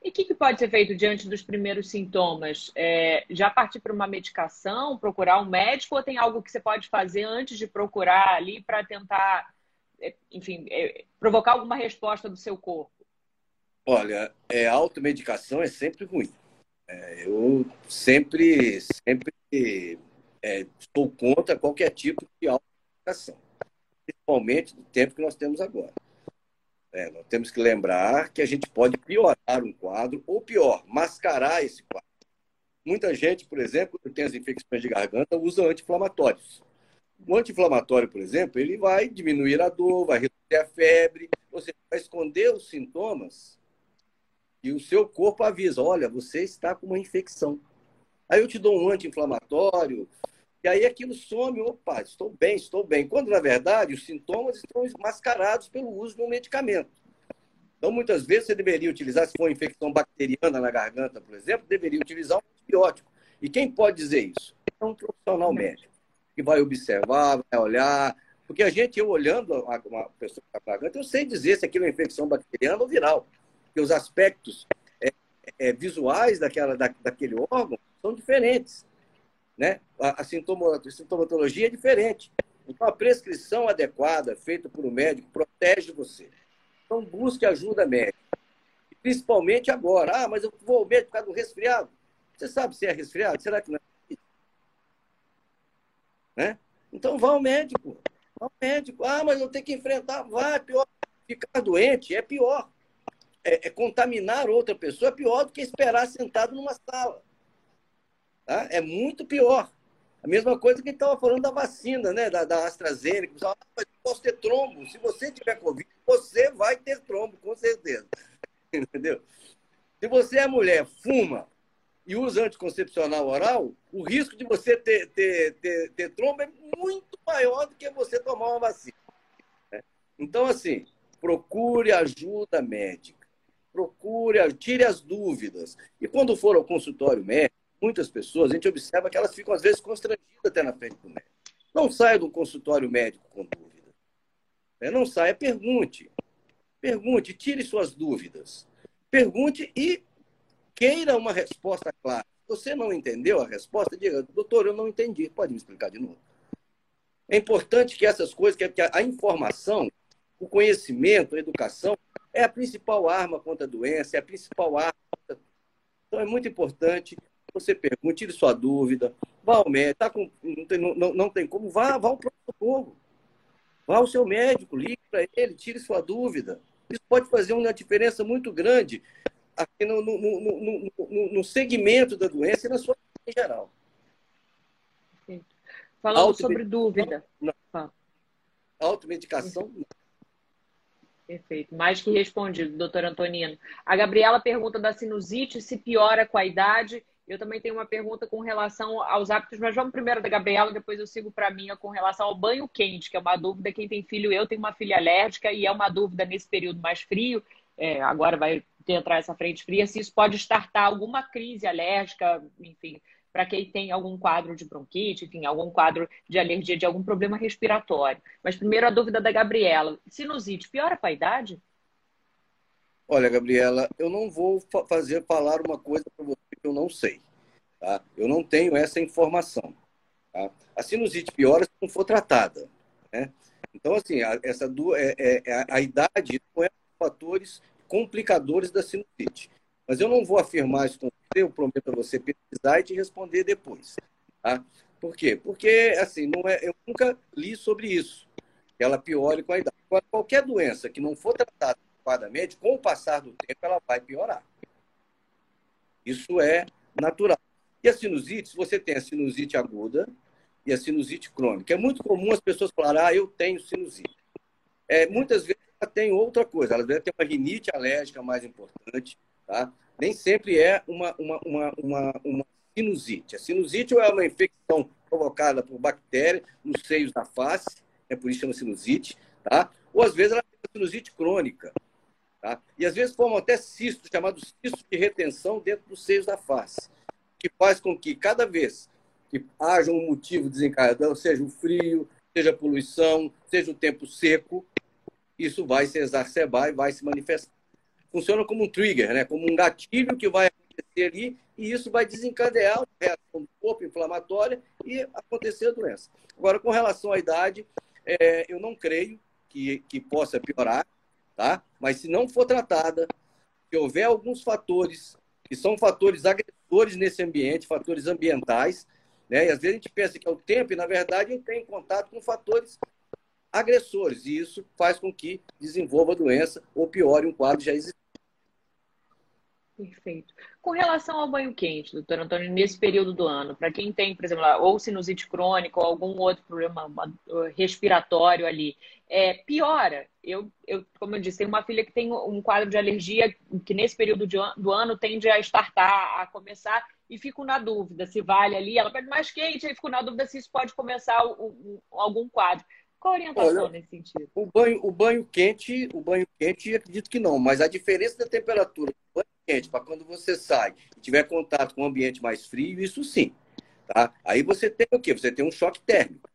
E o que, que, pode ser feito diante dos primeiros sintomas? É, já partir para uma medicação, procurar um médico, ou tem algo que você pode fazer antes de procurar ali para tentar, é, enfim, é, provocar alguma resposta do seu corpo? Olha, é, automedicação é sempre ruim. É, eu sempre, sempre é, estou contra qualquer tipo de automedicação, principalmente no tempo que nós temos agora. É, nós temos que lembrar que a gente pode piorar um quadro, ou pior, mascarar esse quadro. Muita gente, por exemplo, que tem as infecções de garganta, usa anti-inflamatórios. O anti-inflamatório, por exemplo, ele vai diminuir a dor, vai reduzir a febre, seja, vai esconder os sintomas e o seu corpo avisa: olha, você está com uma infecção. Aí eu te dou um anti-inflamatório, e aí aquilo some, opa, estou bem, estou bem. Quando, na verdade, os sintomas estão mascarados pelo uso de um medicamento. Então, muitas vezes, você deveria utilizar, se for uma infecção bacteriana na garganta, por exemplo, deveria utilizar um antibiótico. E quem pode dizer isso? É um profissional médico, que vai observar, vai olhar. Porque a gente, eu olhando uma pessoa com a garganta, eu sei dizer se aquilo é uma infecção bacteriana ou viral que os aspectos é, é, visuais daquela, da, daquele órgão são diferentes. Né? A, a, sintomatologia é diferente. Então, a prescrição adequada, feita por um médico, protege você. Então, busque ajuda médica. Principalmente agora. Ah, mas eu vou ao médico por causa do resfriado. Você sabe se é resfriado? Será que não é? Né? Então, vá ao médico. Vá ao médico. Ah, mas eu tenho que enfrentar. Vá, é pior. Ficar doente é pior é, é contaminar outra pessoa é pior do que esperar sentado numa sala. Tá? É muito pior. A mesma coisa que estava falando da vacina, né? Da, da AstraZeneca. Ah, mas posso ter trombo. Se você tiver Covid, você vai ter trombo, com certeza. Entendeu? Se você é mulher, fuma e usa anticoncepcional oral, o risco de você ter, ter, ter, ter trombo é muito maior do que você tomar uma vacina. Né? Então, assim, procure ajuda médica procure, tire as dúvidas. E quando for ao consultório médico, muitas pessoas, a gente observa que elas ficam, às vezes, constrangidas até na frente do médico. Não saia do consultório médico com dúvida. Né? Não saia, pergunte. Pergunte, tire suas dúvidas. Pergunte e queira uma resposta clara. Você não entendeu a resposta, diga, doutor, eu não entendi. Pode me explicar de novo? É importante que essas coisas, que a informação, o conhecimento, a educação, é a principal arma contra a doença, é a principal arma. Então é muito importante você pergunte, tire sua dúvida, vá ao médico, tá com, não, tem, não, não tem como, vá, vá ao pronto-socorro. Vá ao seu médico, ligue para ele, tire sua dúvida. Isso pode fazer uma diferença muito grande aqui no, no, no, no, no segmento da doença e na sua vida em geral. Falando sobre dúvida. Não. Automedicação, não. Perfeito. Mais que respondido, doutor Antonino. A Gabriela pergunta da sinusite, se piora com a idade. Eu também tenho uma pergunta com relação aos hábitos, mas vamos primeiro da Gabriela, depois eu sigo para a minha com relação ao banho quente, que é uma dúvida. Quem tem filho, eu tenho uma filha alérgica e é uma dúvida nesse período mais frio. É, agora vai entrar essa frente fria, se isso pode startar alguma crise alérgica, enfim, para quem tem algum quadro de bronquite, enfim, algum quadro de alergia, de algum problema respiratório. Mas primeiro a dúvida da Gabriela: sinusite piora com a idade? Olha, Gabriela, eu não vou fazer falar uma coisa para você eu não sei. Tá? Eu não tenho essa informação. Tá? A sinusite piora se não for tratada. Né? Então, assim, a, essa é, é, é, a idade não é um fatores complicadores da sinusite. Mas eu não vou afirmar isso com você, eu prometo a você pesquisar e te responder depois. Tá? Por quê? Porque, assim, não é, eu nunca li sobre isso, que ela piore com a idade. Qualquer doença que não for tratada adequadamente, com o passar do tempo, ela vai piorar. Isso é natural. E a sinusite, você tem a sinusite aguda e a sinusite crônica. É muito comum as pessoas falarem, ah, eu tenho sinusite. é, muitas vezes ela tem outra coisa, ela deve ter uma rinite alérgica mais importante, tá? Nem sempre é uma, uma, uma, uma, uma sinusite. A sinusite é uma infecção provocada por bactéria nos seios da face, é por isso chama sinusite, tá? Ou às vezes ela tem sinusite crônica, tá? E às vezes formam até cistos, chamados cistos de retenção dentro dos seios da face, que faz com que cada vez que haja um motivo desencadeador, seja o frio, seja a poluição, seja o tempo seco, isso vai se exacerbar e vai se manifestar. Funciona como um trigger, né? como um gatilho que vai acontecer ali e isso vai desencadear uma reação do corpo inflamatória e acontecer a doença. Agora, com relação à idade, é, eu não creio que, que possa piorar, tá? mas se não for tratada, se houver alguns fatores que são fatores agressores nesse ambiente, fatores ambientais, né? e às vezes a gente pensa que é o tempo, e na verdade a gente tem contato com fatores agressores, e isso faz com que desenvolva a doença ou piore um quadro já existente. Perfeito. Com relação ao banho quente, doutor Antônio, nesse período do ano, para quem tem, por exemplo, ou sinusite crônica ou algum outro problema respiratório ali, é, piora. Eu, eu, como eu disse, tenho uma filha que tem um quadro de alergia que nesse período de, do ano tende a startar, a começar, e fico na dúvida se vale ali. Ela pede mais quente, aí fico na dúvida se isso pode começar o, o, algum quadro. Qual a orientação Olha, nesse sentido? O banho, o banho quente, o banho quente, acredito que não, mas a diferença da temperatura do banho quente para quando você sai e tiver contato com um ambiente mais frio, isso sim. Tá? Aí você tem o quê? Você tem um choque térmico.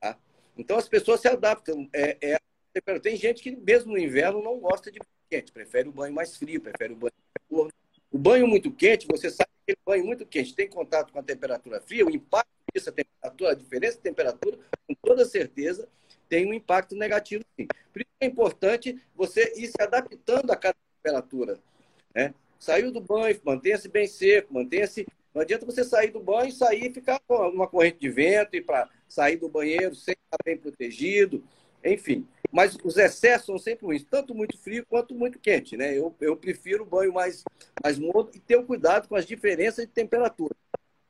Tá? Então as pessoas se adaptam. É, é, tem gente que mesmo no inverno não gosta de banho quente, prefere o banho mais frio, prefere o banho mais O banho muito quente, você sabe que aquele banho muito quente tem contato com a temperatura fria, o impacto disso, a temperatura, a diferença de temperatura, com toda certeza, tem um impacto negativo sim. Por isso é importante você ir se adaptando a cada temperatura. Né? Saiu do banho, mantenha-se bem seco, mantenha-se. Não adianta você sair do banho, sair e ficar com uma corrente de vento e para sair do banheiro sem estar bem protegido, enfim. Mas os excessos são sempre ruins, tanto muito frio quanto muito quente, né? Eu, eu prefiro o banho mais, mais morno e ter um cuidado com as diferenças de temperatura.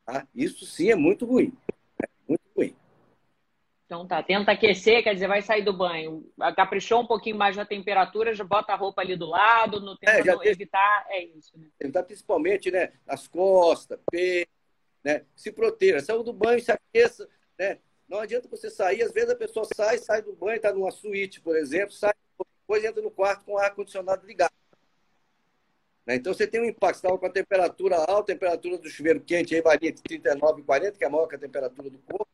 Tá? Isso sim é muito ruim. Então tá, tenta aquecer, quer dizer, vai sair do banho, caprichou um pouquinho mais na temperatura, já bota a roupa ali do lado, no tempo é, tem... evitar, é isso, né? Evitar principalmente, né, as costas, peito, né, se proteja, saiu do banho, se aqueça, né, não adianta você sair, às vezes a pessoa sai, sai do banho, está numa suíte, por exemplo, sai, depois entra no quarto com o ar-condicionado ligado. Né? Então você tem um impacto, estava com a temperatura alta, a temperatura do chuveiro quente aí varia entre 39 e 40, que é maior que a temperatura do corpo,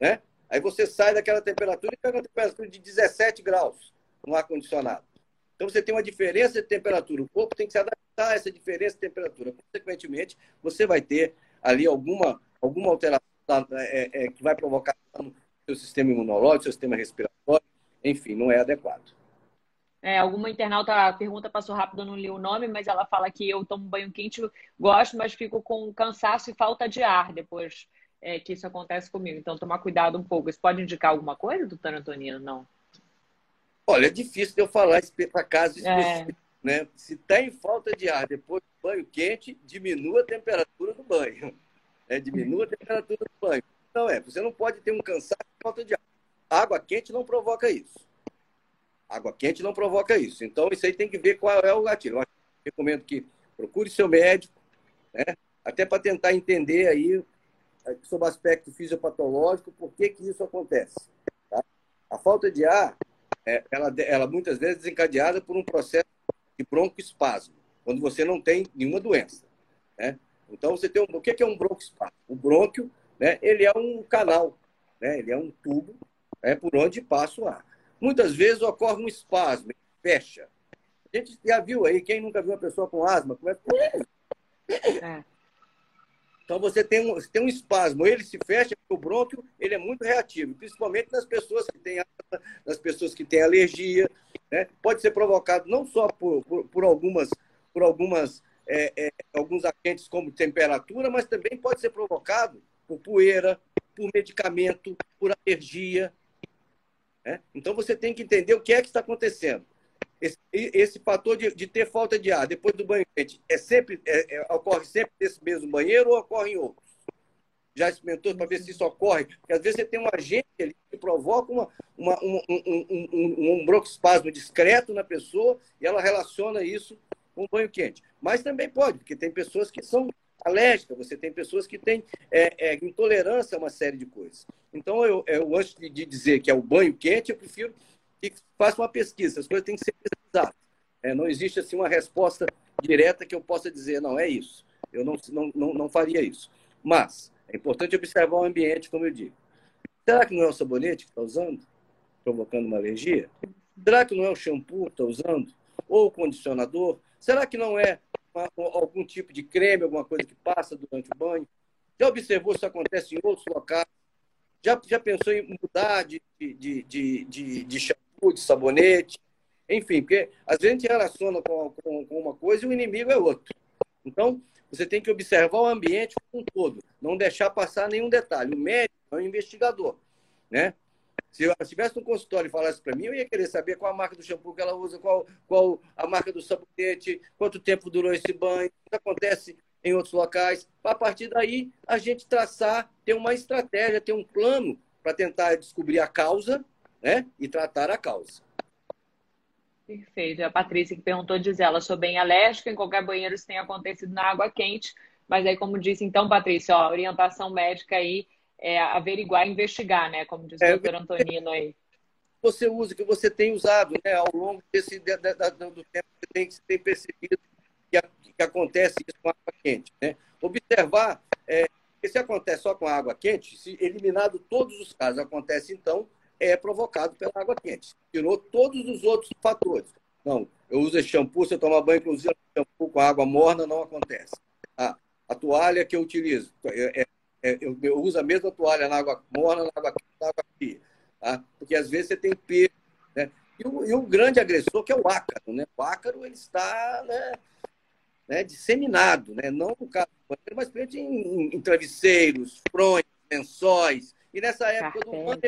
né? Aí você sai daquela temperatura e pega uma temperatura de 17 graus no ar-condicionado. Então você tem uma diferença de temperatura. O corpo tem que se adaptar a essa diferença de temperatura. Consequentemente, você vai ter ali alguma, alguma alteração é, é, que vai provocar no seu sistema imunológico, seu sistema respiratório. Enfim, não é adequado. É, alguma internauta pergunta passou rápido, eu não li o nome, mas ela fala que eu tomo banho quente, gosto, mas fico com cansaço e falta de ar depois é, que isso acontece comigo. Então, tomar cuidado um pouco. Isso pode indicar alguma coisa, doutor Antonino? Não. Olha, é difícil de eu falar para caso é. específico. É. Né? Se tem falta de ar depois do banho quente, diminua a temperatura do banho. É, diminua a temperatura do banho. Então, é, você não pode ter um cansaço de falta de ar. Água quente não provoca isso. Água quente não provoca isso. Então, isso aí tem que ver qual é o gatilho. Eu recomendo que procure seu médico, né? até para tentar entender aí sob aspecto fisiopatológico, por que, que isso acontece. Tá? A falta de ar, é, ela, ela muitas vezes é desencadeada por um processo de broncoespasmo, quando você não tem nenhuma doença. Né? Então, você tem um, o que é um broncoespasmo? O brônquio, né, ele é um canal, né, ele é um tubo é por onde passa o ar. Muitas vezes ocorre um espasmo, fecha. A gente já viu aí, quem nunca viu uma pessoa com asma, começa... É. Então você tem um, tem um espasmo, ele se fecha, o brônquio ele é muito reativo, principalmente nas pessoas que têm nas pessoas que têm alergia, né? Pode ser provocado não só por, por, por algumas por algumas é, é, alguns agentes como temperatura, mas também pode ser provocado por poeira, por medicamento, por alergia. Né? Então você tem que entender o que é que está acontecendo. Esse, esse fator de, de, ter falta de ar depois do banho quente é sempre, é, é, ocorre sempre nesse mesmo banheiro ou ocorre em outros? já experimentou para ver se isso ocorre? Porque às vezes você tem um agente ali que provoca uma, uma um, um, um, um discreto na pessoa e ela relaciona isso com banho quente. Mas também pode, porque tem pessoas que são alérgicas, você tem pessoas que têm é, é, intolerância a uma série de coisas. Então, eu, eu antes de dizer que é o banho quente, eu prefiro que faça uma pesquisa. As coisas têm que ser pesquisadas. É, não existe assim uma resposta direta que eu possa dizer, não, é isso. Eu não, não, não, não faria isso. Mas é importante observar o ambiente, como eu digo. Será que não é o sabonete que está usando, provocando uma alergia? Será que não é o shampoo que está usando? Ou o condicionador? Será que não é uma, algum tipo de creme, alguma coisa que passa durante o banho? Já observou se acontece em outros locais? Já, já pensou em mudar de, de, de, de, de shampoo, de sabonete? Enfim, porque às vezes a gente relaciona com, com, com uma coisa e o inimigo é outro. Então, você tem que observar o ambiente como um todo, não deixar passar nenhum detalhe. O médico é um investigador, né? Se eu estivesse no consultório e falasse para mim, eu ia querer saber qual a marca do shampoo que ela usa, qual, qual a marca do sabonete, quanto tempo durou esse banho, o que acontece em outros locais. A partir daí, a gente traçar, ter uma estratégia, ter um plano para tentar descobrir a causa né? e tratar a causa. Perfeito. A Patrícia que perguntou, diz ela, sou bem alérgica, em qualquer banheiro isso tem acontecido na água quente. Mas aí, como disse, então, Patrícia, ó, orientação médica aí é averiguar, investigar, né? Como diz o é, doutor Antonino aí. Você usa, que você tem usado né, ao longo desse, do tempo, você tem, tem percebido que, que, acontece isso com água quente. Né? Observar, é, se acontece só com água quente, se eliminado todos os casos, acontece então é provocado pela água quente. Tirou todos os outros fatores. Não, eu uso shampoo, se eu tomar banho, inclusive, shampoo com água morna, não acontece. A, a toalha que eu utilizo, é, é, é, eu, eu, uso a mesma toalha na água morna, na água, na água fria. Tá? Porque às vezes você tem peso. Né? E, o, e o grande agressor, que é o ácaro. Né? O ácaro ele está né, né, disseminado, né? não no caso do banheiro, mas em, em, em travesseiros, fronhas, lençóis. E nessa época Carpete. do ano,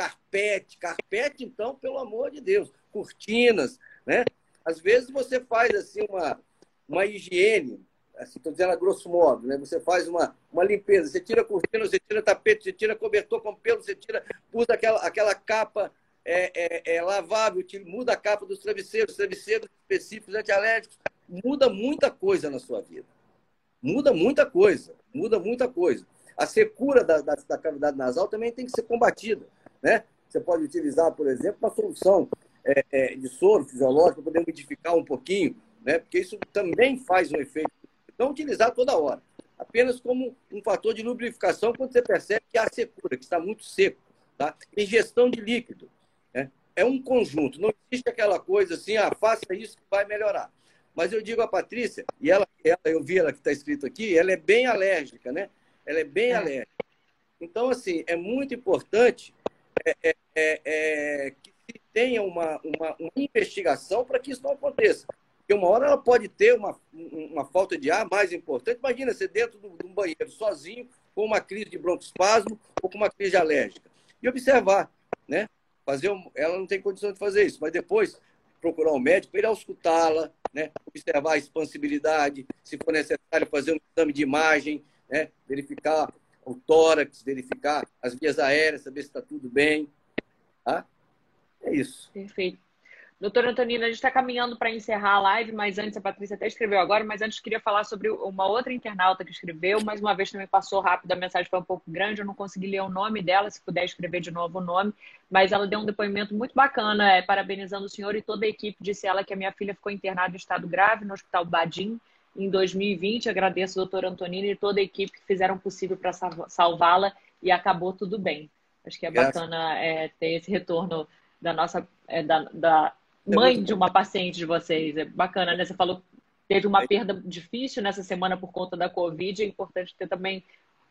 carpete. Carpete, então, pelo amor de Deus. Cortinas, né? Às vezes você faz assim uma, uma higiene, assim, estou dizendo a grosso modo, né? Você faz uma, uma limpeza, você tira cortina, você tira tapete, você tira cobertor com pelo, você tira, usa aquela, aquela capa é, é, é lavável, tira, muda a capa dos travesseiros, travesseiros específicos antialérgicos, muda muita coisa na sua vida. Muda muita coisa, muda muita coisa. A secura da, da, da cavidade nasal também tem que ser combatida. Né? Você pode utilizar, por exemplo, uma solução é, é, de soro fisiológico para poder modificar um pouquinho, né? porque isso também faz um efeito. Não utilizar toda hora, apenas como um fator de lubrificação quando você percebe que há secura, que está muito seco. Tá? Ingestão de líquido. Né? É um conjunto, não existe aquela coisa assim, ah, faça isso que vai melhorar. Mas eu digo a Patrícia, e ela, ela eu vi ela que está escrito aqui, ela é bem alérgica, né? Ela é bem é. alérgica. Então, assim, é muito importante é, é, é, que se tenha uma, uma, uma investigação para que isso não aconteça. Porque uma hora ela pode ter uma, uma falta de ar mais importante. Imagina você dentro de um banheiro sozinho, com uma crise de broncoespasmo ou com uma crise alérgica. E observar, né? Fazer um, ela não tem condição de fazer isso, mas depois procurar um médico ir auscultá-la, né? observar a expansibilidade, se for necessário fazer um exame de imagem, né? verificar o tórax, verificar as vias aéreas, saber se está tudo bem. Tá? É isso. Perfeito. Doutora Antonina, a gente está caminhando para encerrar a live, mas antes, a Patrícia até escreveu agora, mas antes queria falar sobre uma outra internauta que escreveu, mais uma vez também passou rápido, a mensagem foi um pouco grande, eu não consegui ler o nome dela, se puder escrever de novo o nome, mas ela deu um depoimento muito bacana, é, parabenizando o senhor e toda a equipe, disse ela que a minha filha ficou internada em estado grave no Hospital Badim, em 2020. Agradeço o doutor Antonino e toda a equipe que fizeram possível para salvá-la e acabou tudo bem. Acho que é bacana é, ter esse retorno da nossa é, da, da é mãe de uma paciente de vocês. É bacana, né? Você falou teve uma perda difícil nessa semana por conta da Covid. É importante ter também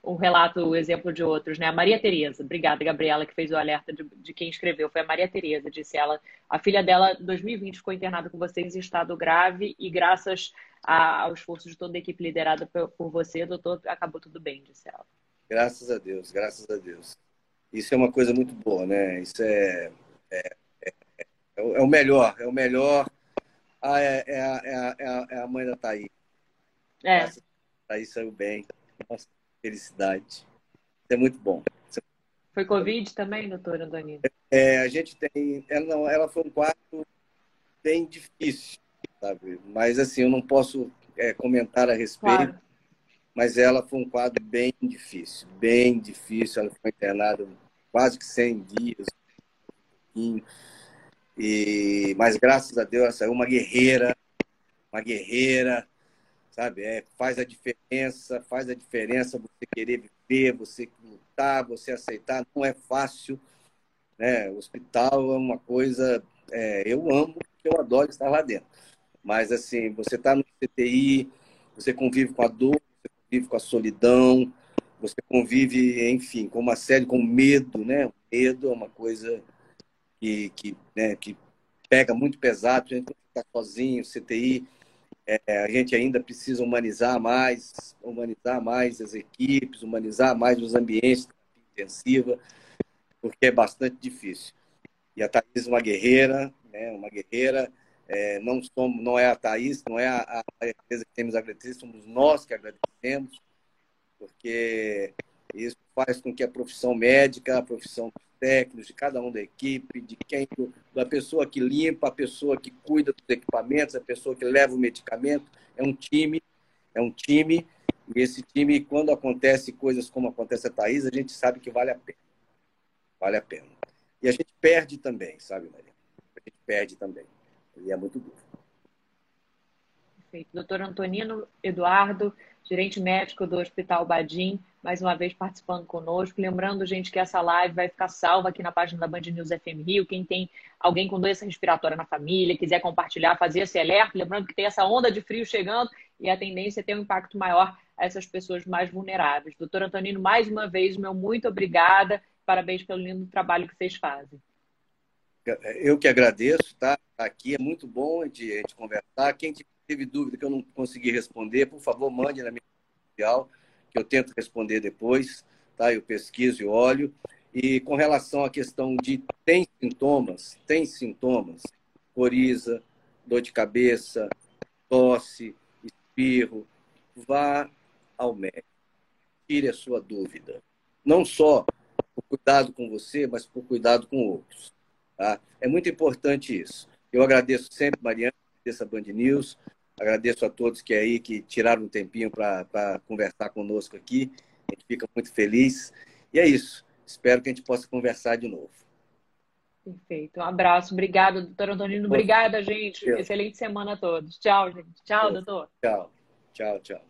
um relato, o um exemplo de outros, né? A Maria Tereza, obrigada, Gabriela, que fez o alerta de, de, quem escreveu, foi a Maria Tereza, disse ela. A filha dela, em 2020, ficou internada com vocês em estado grave e graças a, ao esforço de toda a equipe liderada por, por você, doutor, acabou tudo bem, disse ela. Graças a Deus, graças a Deus. Isso é uma coisa muito boa, né? Isso é, é, é, é o melhor, é o melhor. Ah, é, é, a, é, a, é a mãe da Thaís. É. Nossa, Thaís saiu bem. Nossa felicidade. Isso é muito bom. Foi Covid também, doutora Antonina? É, a gente tem. Ela, não, ela foi um quadro bem difícil, sabe? Mas, assim, eu não posso é, comentar a respeito, claro. mas ela foi um quadro bem difícil, bem difícil. Ela foi internada quase que 100 dias. E, mas, graças a Deus, ela saiu uma guerreira, uma guerreira, sabe? É, faz a diferença, faz a diferença você querer viver, você lutar, você aceitar. Não é fácil, né? O hospital é uma coisa, é, eu amo, eu adoro estar lá dentro. Mas assim, você está no CTI, você convive com a dor, você convive com a solidão, você convive, enfim, com uma série, com medo, né? O medo é uma coisa que, que, né, que pega muito pesado, a gente está sozinho, CTI, é, a gente ainda precisa humanizar mais, humanizar mais as equipes, humanizar mais os ambientes de intensiva, porque é bastante difícil. E a Thaís é uma guerreira, né, uma guerreira, é, não, somos, não é a Thaís, não é a, empresa que temos a agradecer, somos nós que agradecemos, porque isso faz com que a profissão médica, a profissão técnicos, de cada um da equipe, de quem, da pessoa que limpa, a pessoa que cuida dos equipamentos, a pessoa que leva o medicamento. É um time, é um time. E esse time, quando acontece coisas como acontece a Thaís, a gente sabe que vale a pena. Vale a pena. E a gente perde também, sabe, Maria? A gente perde também. E é muito duro. Perfeito. Doutor Antonino Eduardo, gerente médico do Hospital Badim, mais uma vez participando conosco. Lembrando, gente, que essa live vai ficar salva aqui na página da Band News FM Rio. Quem tem alguém com doença respiratória na família, quiser compartilhar, fazer esse alerta. Lembrando que tem essa onda de frio chegando e a tendência é ter um impacto maior a essas pessoas mais vulneráveis. Doutor Antonino, mais uma vez, meu muito obrigada. Parabéns pelo lindo trabalho que vocês fazem. Eu que agradeço, tá? Aqui é muito bom a gente, conversar. Quem teve dúvida que eu não consegui responder, por favor, mande na minha social, que eu tento responder depois, tá? Eu pesquiso e olho. E com relação à questão de tem sintomas, tem sintomas, coriza, dor de cabeça, tosse, espirro, vá ao médico. Tire a sua dúvida. Não só por cuidado com você, mas por cuidado com outros. Tá? É muito importante isso. Eu agradeço sempre, Mariana, dessa Band News. Agradeço a todos que aí que tiraram um tempinho para conversar conosco aqui. A gente fica muito feliz. E é isso. Espero que a gente possa conversar de novo. Perfeito. Um abraço. Obrigada, doutor Antonino. Obrigada, gente. Excelente semana a todos. Tchau, gente. Tchau, doutor. Tchau. Tchau, tchau.